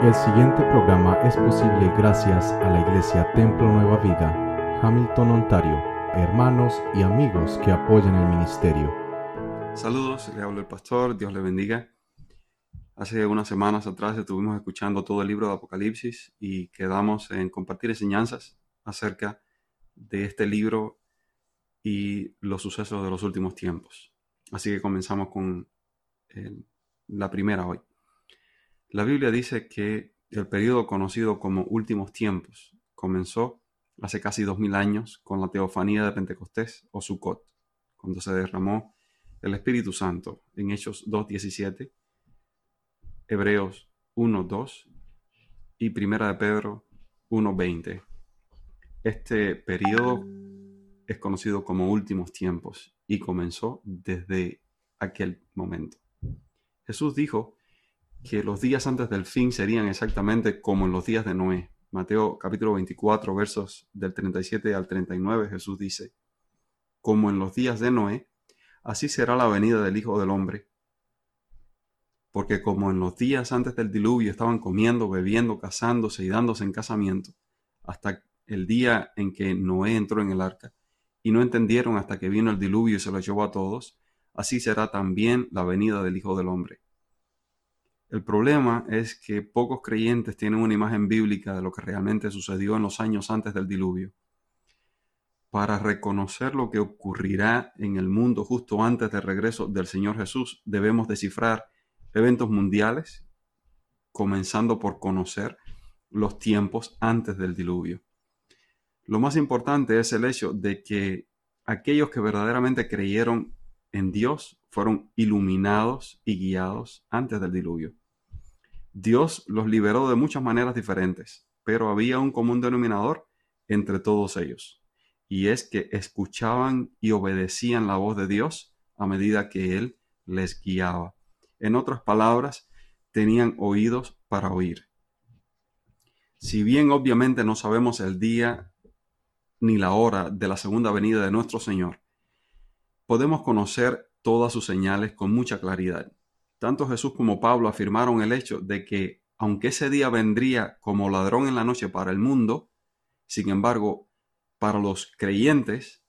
El siguiente programa es posible gracias a la Iglesia Templo Nueva Vida, Hamilton, Ontario, hermanos y amigos que apoyan el ministerio. Saludos, le hablo el pastor, Dios le bendiga. Hace unas semanas atrás estuvimos escuchando todo el libro de Apocalipsis y quedamos en compartir enseñanzas acerca de este libro y los sucesos de los últimos tiempos. Así que comenzamos con eh, la primera hoy. La Biblia dice que el periodo conocido como últimos tiempos comenzó hace casi dos mil años con la teofanía de Pentecostés o Sukkot, cuando se derramó el Espíritu Santo en Hechos 2.17, Hebreos 1.2 y Primera de Pedro 1.20. Este periodo es conocido como últimos tiempos y comenzó desde aquel momento. Jesús dijo que los días antes del fin serían exactamente como en los días de Noé. Mateo capítulo 24 versos del 37 al 39 Jesús dice, como en los días de Noé, así será la venida del Hijo del Hombre. Porque como en los días antes del diluvio estaban comiendo, bebiendo, casándose y dándose en casamiento, hasta el día en que Noé entró en el arca, y no entendieron hasta que vino el diluvio y se lo llevó a todos, así será también la venida del Hijo del Hombre. El problema es que pocos creyentes tienen una imagen bíblica de lo que realmente sucedió en los años antes del diluvio. Para reconocer lo que ocurrirá en el mundo justo antes del regreso del Señor Jesús, debemos descifrar eventos mundiales, comenzando por conocer los tiempos antes del diluvio. Lo más importante es el hecho de que aquellos que verdaderamente creyeron en Dios fueron iluminados y guiados antes del diluvio. Dios los liberó de muchas maneras diferentes, pero había un común denominador entre todos ellos, y es que escuchaban y obedecían la voz de Dios a medida que Él les guiaba. En otras palabras, tenían oídos para oír. Si bien obviamente no sabemos el día ni la hora de la segunda venida de nuestro Señor, podemos conocer todas sus señales con mucha claridad. Tanto Jesús como Pablo afirmaron el hecho de que, aunque ese día vendría como ladrón en la noche para el mundo, sin embargo, para los creyentes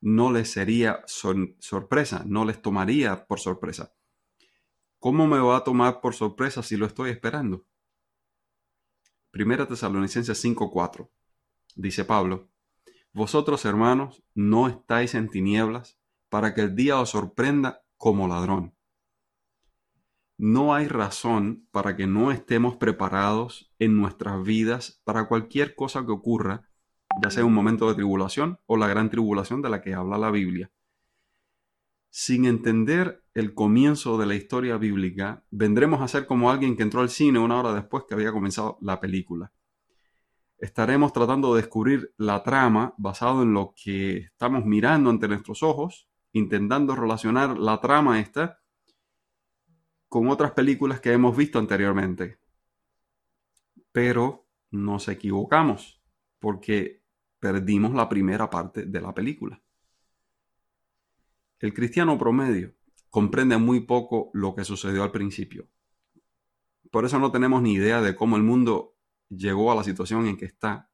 no les sería sorpresa, no les tomaría por sorpresa. ¿Cómo me va a tomar por sorpresa si lo estoy esperando? Primera Tesalonicenses 5:4. Dice Pablo, Vosotros hermanos no estáis en tinieblas para que el día os sorprenda como ladrón no hay razón para que no estemos preparados en nuestras vidas para cualquier cosa que ocurra, ya sea un momento de tribulación o la gran tribulación de la que habla la Biblia. Sin entender el comienzo de la historia bíblica, vendremos a ser como alguien que entró al cine una hora después que había comenzado la película. Estaremos tratando de descubrir la trama basado en lo que estamos mirando ante nuestros ojos, intentando relacionar la trama esta con otras películas que hemos visto anteriormente. Pero nos equivocamos porque perdimos la primera parte de la película. El cristiano promedio comprende muy poco lo que sucedió al principio. Por eso no tenemos ni idea de cómo el mundo llegó a la situación en que está.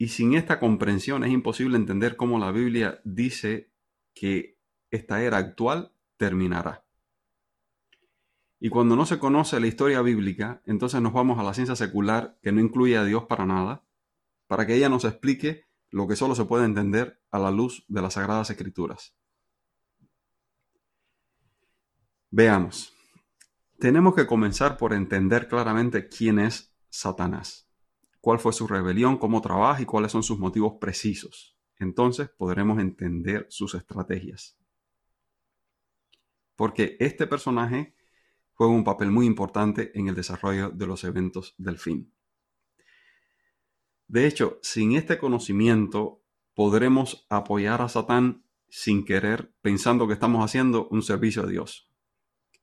Y sin esta comprensión es imposible entender cómo la Biblia dice que esta era actual terminará. Y cuando no se conoce la historia bíblica, entonces nos vamos a la ciencia secular que no incluye a Dios para nada, para que ella nos explique lo que solo se puede entender a la luz de las Sagradas Escrituras. Veamos. Tenemos que comenzar por entender claramente quién es Satanás, cuál fue su rebelión, cómo trabaja y cuáles son sus motivos precisos. Entonces podremos entender sus estrategias. Porque este personaje juega un papel muy importante en el desarrollo de los eventos del fin. De hecho, sin este conocimiento podremos apoyar a Satán sin querer, pensando que estamos haciendo un servicio a Dios.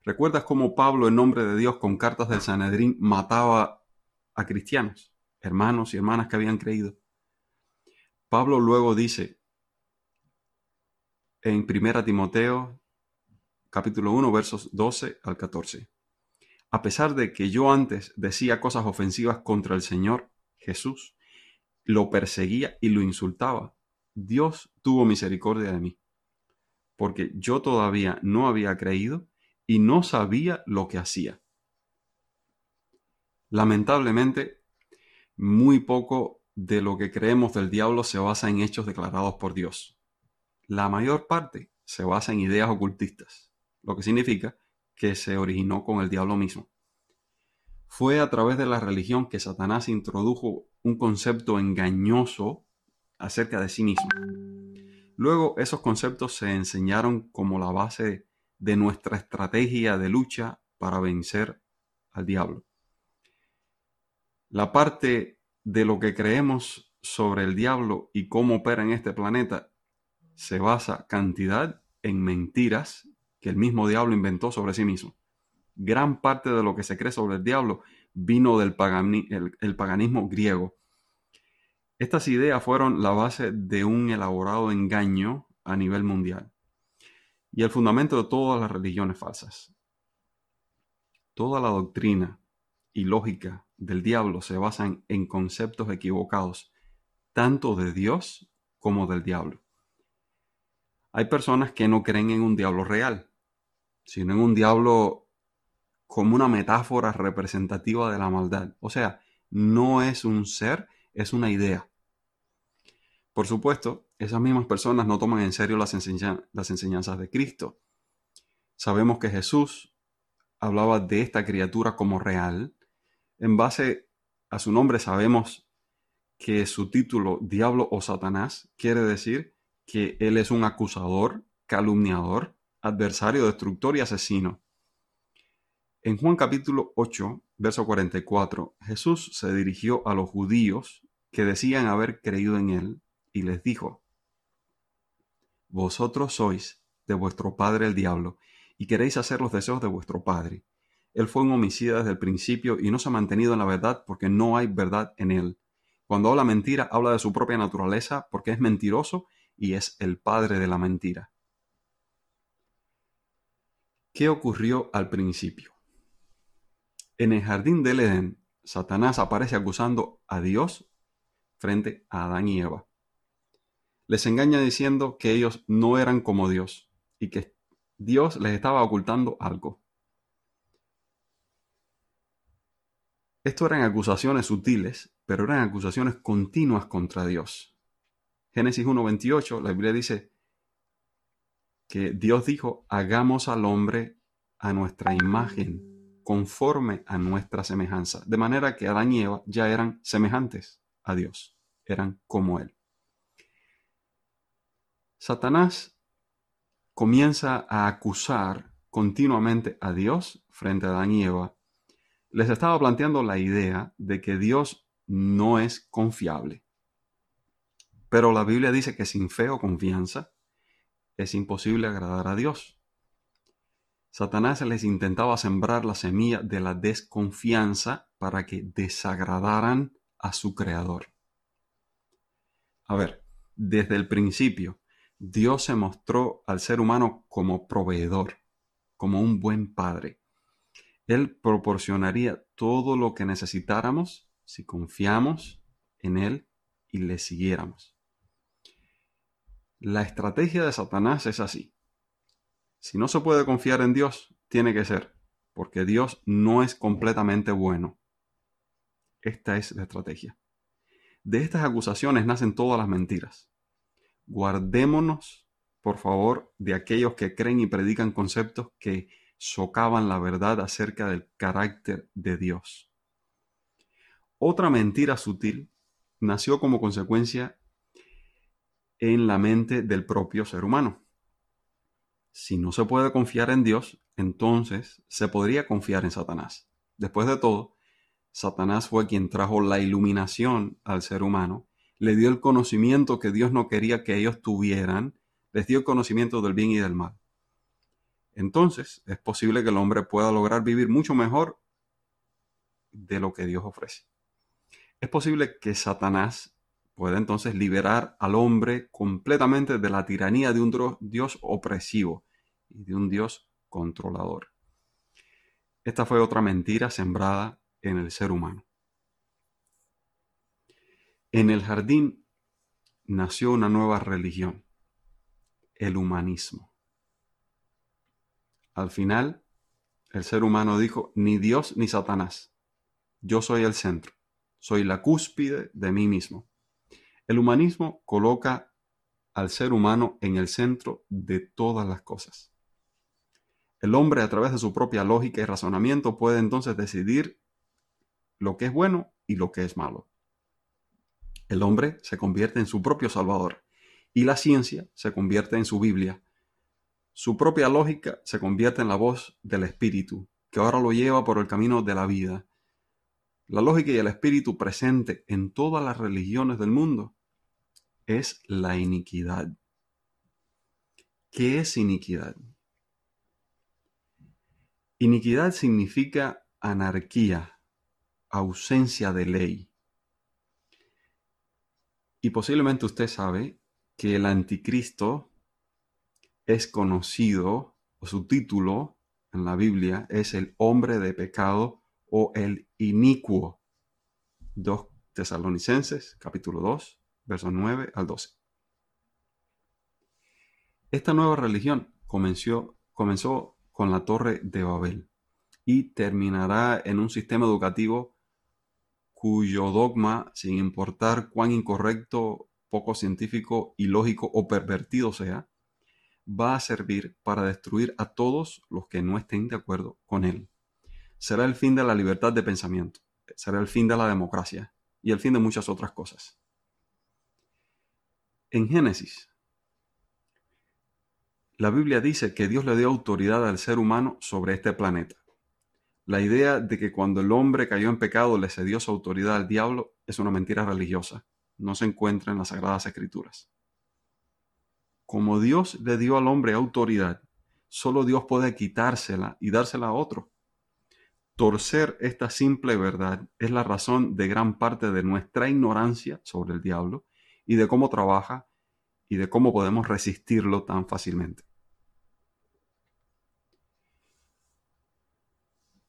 ¿Recuerdas cómo Pablo, en nombre de Dios, con cartas del Sanedrín, mataba a cristianos, hermanos y hermanas que habían creído? Pablo luego dice en 1 Timoteo capítulo 1, versos 12 al 14. A pesar de que yo antes decía cosas ofensivas contra el Señor Jesús, lo perseguía y lo insultaba, Dios tuvo misericordia de mí, porque yo todavía no había creído y no sabía lo que hacía. Lamentablemente, muy poco de lo que creemos del diablo se basa en hechos declarados por Dios. La mayor parte se basa en ideas ocultistas, lo que significa que se originó con el diablo mismo. Fue a través de la religión que Satanás introdujo un concepto engañoso acerca de sí mismo. Luego esos conceptos se enseñaron como la base de nuestra estrategia de lucha para vencer al diablo. La parte de lo que creemos sobre el diablo y cómo opera en este planeta se basa cantidad en mentiras que el mismo diablo inventó sobre sí mismo. Gran parte de lo que se cree sobre el diablo vino del paganismo griego. Estas ideas fueron la base de un elaborado engaño a nivel mundial y el fundamento de todas las religiones falsas. Toda la doctrina y lógica del diablo se basan en conceptos equivocados, tanto de Dios como del diablo. Hay personas que no creen en un diablo real, sino en un diablo como una metáfora representativa de la maldad. O sea, no es un ser, es una idea. Por supuesto, esas mismas personas no toman en serio las, enseñanzas de Cristo. Sabemos que Jesús hablaba de esta criatura como real. En base a su nombre sabemos que su título, Diablo o Satanás, quiere decir que él es un acusador, calumniador, adversario, destructor y asesino. En Juan capítulo 8, verso 44, Jesús se dirigió a los judíos que decían haber creído en él y les dijo, Vosotros sois de vuestro padre el diablo y queréis hacer los deseos de vuestro padre. Él fue un homicida desde el principio y no se ha mantenido en la verdad porque no hay verdad en él. Cuando habla mentira, habla de su propia naturaleza porque es mentiroso y es el padre de la mentira. ¿Qué ocurrió al principio? En el jardín del Edén, Satanás aparece acusando a Dios frente a Adán y Eva. Les engaña diciendo que ellos no eran como Dios y que Dios les estaba ocultando algo. Esto eran acusaciones sutiles, pero eran acusaciones continuas contra Dios. Génesis 1.28, la Biblia dice que Dios dijo, hagamos al hombre a nuestra imagen, conforme a nuestra semejanza. De manera que Adán y Eva ya eran semejantes a Dios, eran como Él. Satanás comienza a acusar continuamente a Dios frente a Adán y Eva. Les estaba planteando la idea de que Dios no es confiable pero la Biblia dice que sin fe o confianza es imposible agradar a Dios. Satanás les intentaba sembrar la semilla de la desconfianza para que desagradaran a su creador. A ver, desde el principio, Dios se mostró al ser humano como proveedor, como un buen padre. Él proporcionaría todo lo que necesitáramos si confiamos en Él y le siguiéramos. La estrategia de Satanás es así. Si no se puede confiar en Dios, tiene que ser, porque Dios no es completamente bueno. Esta es la estrategia. De estas acusaciones nacen todas las mentiras. Guardémonos, por favor, de aquellos que creen y predican conceptos que socavan la verdad acerca del carácter de Dios. Otra mentira sutil nació como consecuencia en la mente del propio ser humano. Si no se puede confiar en Dios, entonces se podría confiar en Satanás. Después de todo, Satanás fue quien trajo la iluminación al ser humano, le dio el conocimiento que Dios no quería que ellos tuvieran, les dio el conocimiento del bien y del mal. Entonces es posible que el hombre pueda lograr vivir mucho mejor de lo que Dios ofrece. Es posible que Satanás puede entonces liberar al hombre completamente de la tiranía de un Dios opresivo y de un Dios controlador. Esta fue otra mentira sembrada en el ser humano. En el jardín nació una nueva religión, el humanismo. Al final, el ser humano dijo, ni Dios ni Satanás, yo soy el centro, soy la cúspide de mí mismo. El humanismo coloca al ser humano en el centro de todas las cosas. El hombre a través de su propia lógica y razonamiento puede entonces decidir lo que es bueno y lo que es malo. El hombre se convierte en su propio salvador y la ciencia se convierte en su Biblia. Su propia lógica se convierte en la voz del espíritu, que ahora lo lleva por el camino de la vida. La lógica y el espíritu presente en todas las religiones del mundo es la iniquidad. ¿Qué es iniquidad? Iniquidad significa anarquía, ausencia de ley. Y posiblemente usted sabe que el anticristo es conocido, o su título en la Biblia es el hombre de pecado o el inicuo. 2 Tesalonicenses, capítulo 2, versos 9 al 12. Esta nueva religión comenzó, comenzó con la Torre de Babel y terminará en un sistema educativo cuyo dogma, sin importar cuán incorrecto, poco científico, ilógico o pervertido sea, va a servir para destruir a todos los que no estén de acuerdo con él. Será el fin de la libertad de pensamiento, será el fin de la democracia y el fin de muchas otras cosas. En Génesis, la Biblia dice que Dios le dio autoridad al ser humano sobre este planeta. La idea de que cuando el hombre cayó en pecado le cedió su autoridad al diablo es una mentira religiosa. No se encuentra en las Sagradas Escrituras. Como Dios le dio al hombre autoridad, solo Dios puede quitársela y dársela a otro. Torcer esta simple verdad es la razón de gran parte de nuestra ignorancia sobre el diablo y de cómo trabaja y de cómo podemos resistirlo tan fácilmente.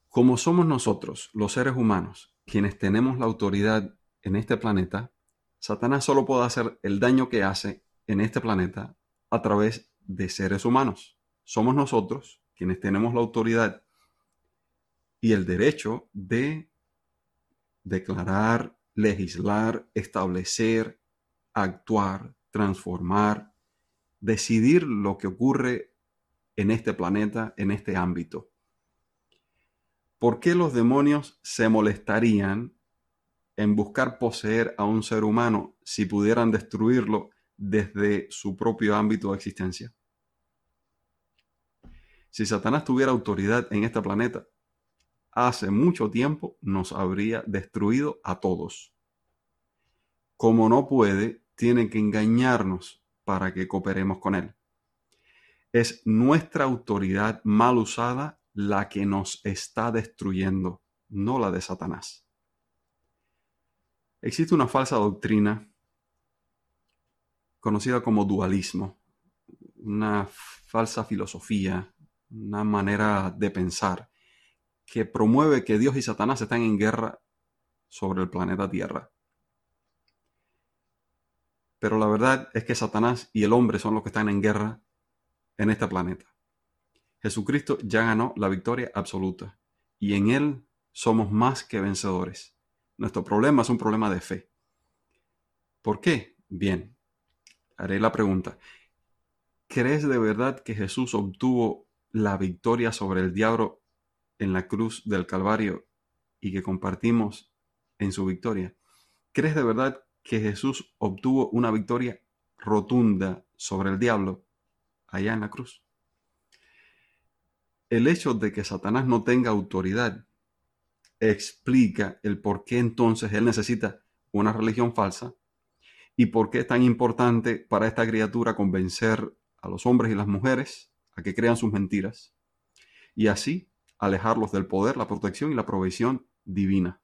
Como somos nosotros, los seres humanos, quienes tenemos la autoridad en este planeta, Satanás solo puede hacer el daño que hace en este planeta a través de seres humanos. Somos nosotros quienes tenemos la autoridad y el derecho de declarar, legislar, establecer, actuar, transformar, decidir lo que ocurre en este planeta, en este ámbito. ¿por qué los demonios se molestarían en buscar poseer a un ser humano si pudieran destruirlo desde su propio ámbito de existencia? Si Satanás tuviera autoridad en este planeta, hace mucho tiempo nos habría destruido a todos. Como no puede, tiene que engañarnos para que cooperemos con él. Es nuestra autoridad mal usada la que nos está destruyendo, no la de Satanás. Existe una falsa doctrina conocida como dualismo, una falsa filosofía, una manera de pensar que promueve que Dios y Satanás están en guerra sobre el planeta Tierra. Pero la verdad es que Satanás y el hombre son los que están en guerra en este planeta. Jesucristo ya ganó la victoria absoluta y en Él somos más que vencedores. Nuestro problema es un problema de fe. ¿Por qué? Bien, haré la pregunta. ¿Crees de verdad que Jesús obtuvo la victoria sobre el diablo en la cruz del Calvario y que compartimos en su victoria? ¿Crees de verdad que Jesús obtuvo una victoria rotunda sobre el diablo allá en la cruz? El hecho de que Satanás no tenga autoridad explica el por qué entonces él necesita una religión falsa y por qué es tan importante para esta criatura convencer a los hombres y las mujeres a que crean sus mentiras y así alejarlos del poder, la protección y la provisión divina.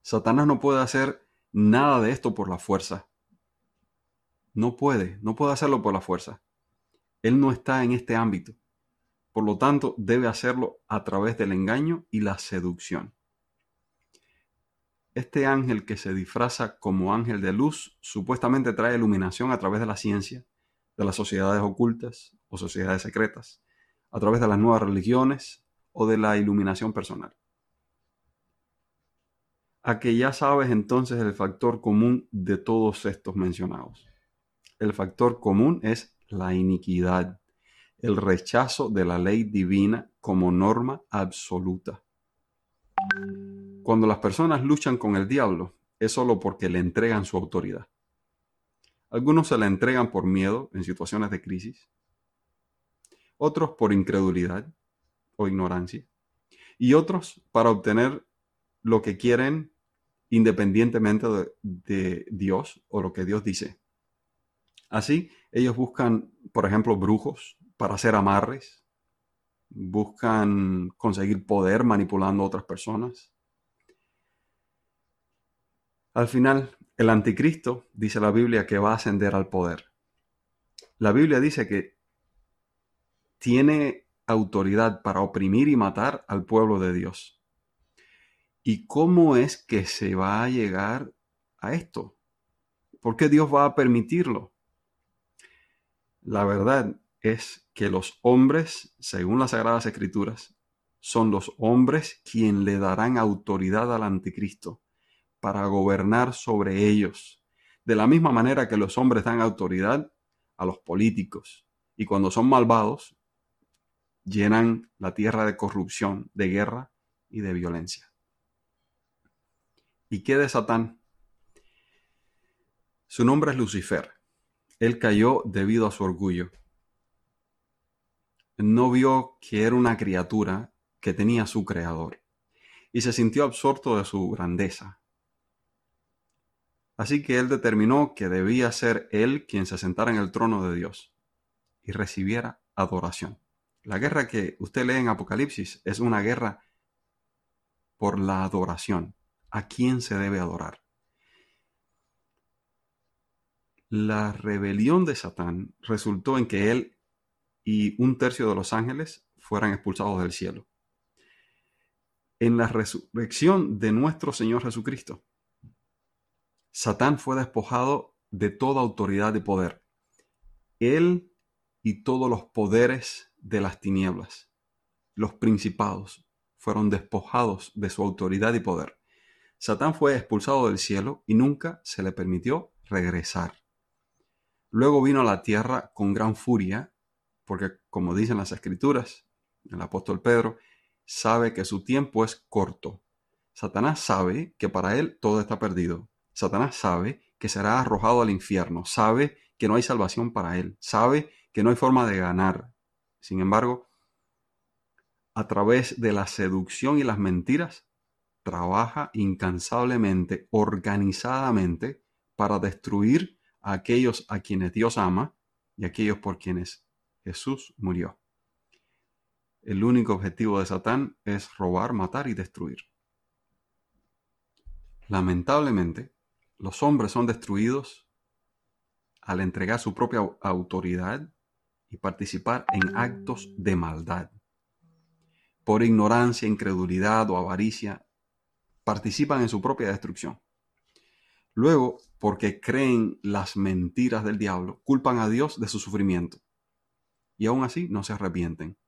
Satanás no puede hacer nada de esto por la fuerza. No puede, no puede hacerlo por la fuerza. Él no está en este ámbito. Por lo tanto, debe hacerlo a través del engaño y la seducción. Este ángel que se disfraza como ángel de luz supuestamente trae iluminación a través de la ciencia, de las sociedades ocultas o sociedades secretas, a través de las nuevas religiones o de la iluminación personal. A que ya sabes entonces el factor común de todos estos mencionados. El factor común es la iniquidad, el rechazo de la ley divina como norma absoluta. Cuando las personas luchan con el diablo, es solo porque le entregan su autoridad. Algunos se la entregan por miedo en situaciones de crisis, otros por incredulidad o ignorancia, y otros para obtener lo que quieren independientemente de, de, Dios o lo que Dios dice. Así, ellos buscan, por ejemplo, brujos para hacer amarres, buscan conseguir poder manipulando a otras personas. Al final, el anticristo, dice la Biblia, que va a ascender al poder. La Biblia dice que tiene autoridad para oprimir y matar al pueblo de Dios. ¿Y cómo es que se va a llegar a esto? ¿Por qué Dios va a permitirlo? La verdad es que los hombres, según las Sagradas Escrituras, son los hombres quien le darán autoridad al anticristo para gobernar sobre ellos, de la misma manera que los hombres dan autoridad a los políticos y cuando son malvados llenan la tierra de corrupción, de guerra y de violencia. ¿Y qué de Satán? Su nombre es Lucifer. Él cayó debido a su orgullo. No vio que era una criatura que tenía su creador y se sintió absorto de su grandeza, Así que él determinó que debía ser él quien se sentara en el trono de Dios y recibiera adoración. La guerra que usted lee en Apocalipsis es una guerra por la adoración. ¿A quién se debe adorar? La rebelión de Satán resultó en que él y un tercio de los ángeles fueran expulsados del cielo. En la resurrección de nuestro Señor Jesucristo, Satán fue despojado de toda autoridad y poder. Él y todos los poderes de las tinieblas, los principados, fueron despojados de su autoridad y poder. Satán fue expulsado del cielo y nunca se le permitió regresar. Luego vino a la tierra con gran furia, porque como dicen las escrituras, el apóstol Pedro sabe que su tiempo es corto. Satanás sabe que para él todo está perdido. Satanás sabe que será arrojado al infierno, sabe que no hay salvación para él, sabe que no hay forma de ganar. Sin embargo, a través de la seducción y las mentiras, trabaja incansablemente, organizadamente, para destruir a aquellos a quienes Dios ama y aquellos por quienes Jesús murió. El único objetivo de Satán es robar, matar y destruir. Lamentablemente, los hombres son destruidos al entregar su propia autoridad y participar en actos de maldad. Por ignorancia, incredulidad o avaricia, participan en su propia destrucción. Luego, porque creen las mentiras del diablo, culpan a Dios de su sufrimiento. Y aún así no se arrepienten.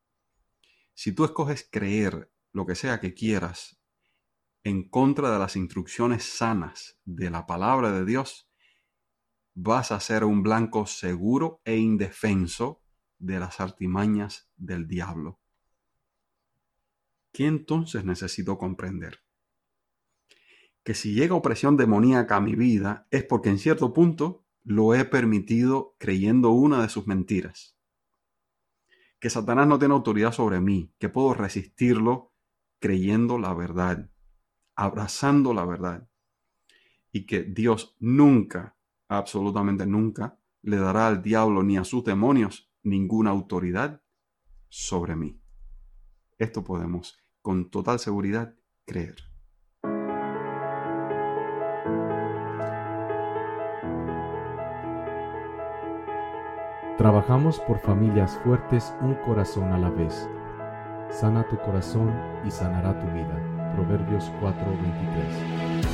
Si tú escoges creer lo que sea que quieras en contra de las instrucciones sanas de la palabra de Dios, vas a ser un blanco seguro e indefenso de las artimañas del diablo. ¿Qué entonces necesito comprender? Que si llega opresión demoníaca a mi vida es porque en cierto punto lo he permitido creyendo una de sus mentiras. Que Satanás no tiene autoridad sobre mí, que puedo resistirlo creyendo la verdad abrazando la verdad y que Dios nunca, absolutamente nunca, le dará al diablo ni a sus demonios ninguna autoridad sobre mí. Esto podemos con total seguridad creer. Trabajamos por familias fuertes un corazón a la vez sana tu corazón y sanará tu vida. Proverbios 4:23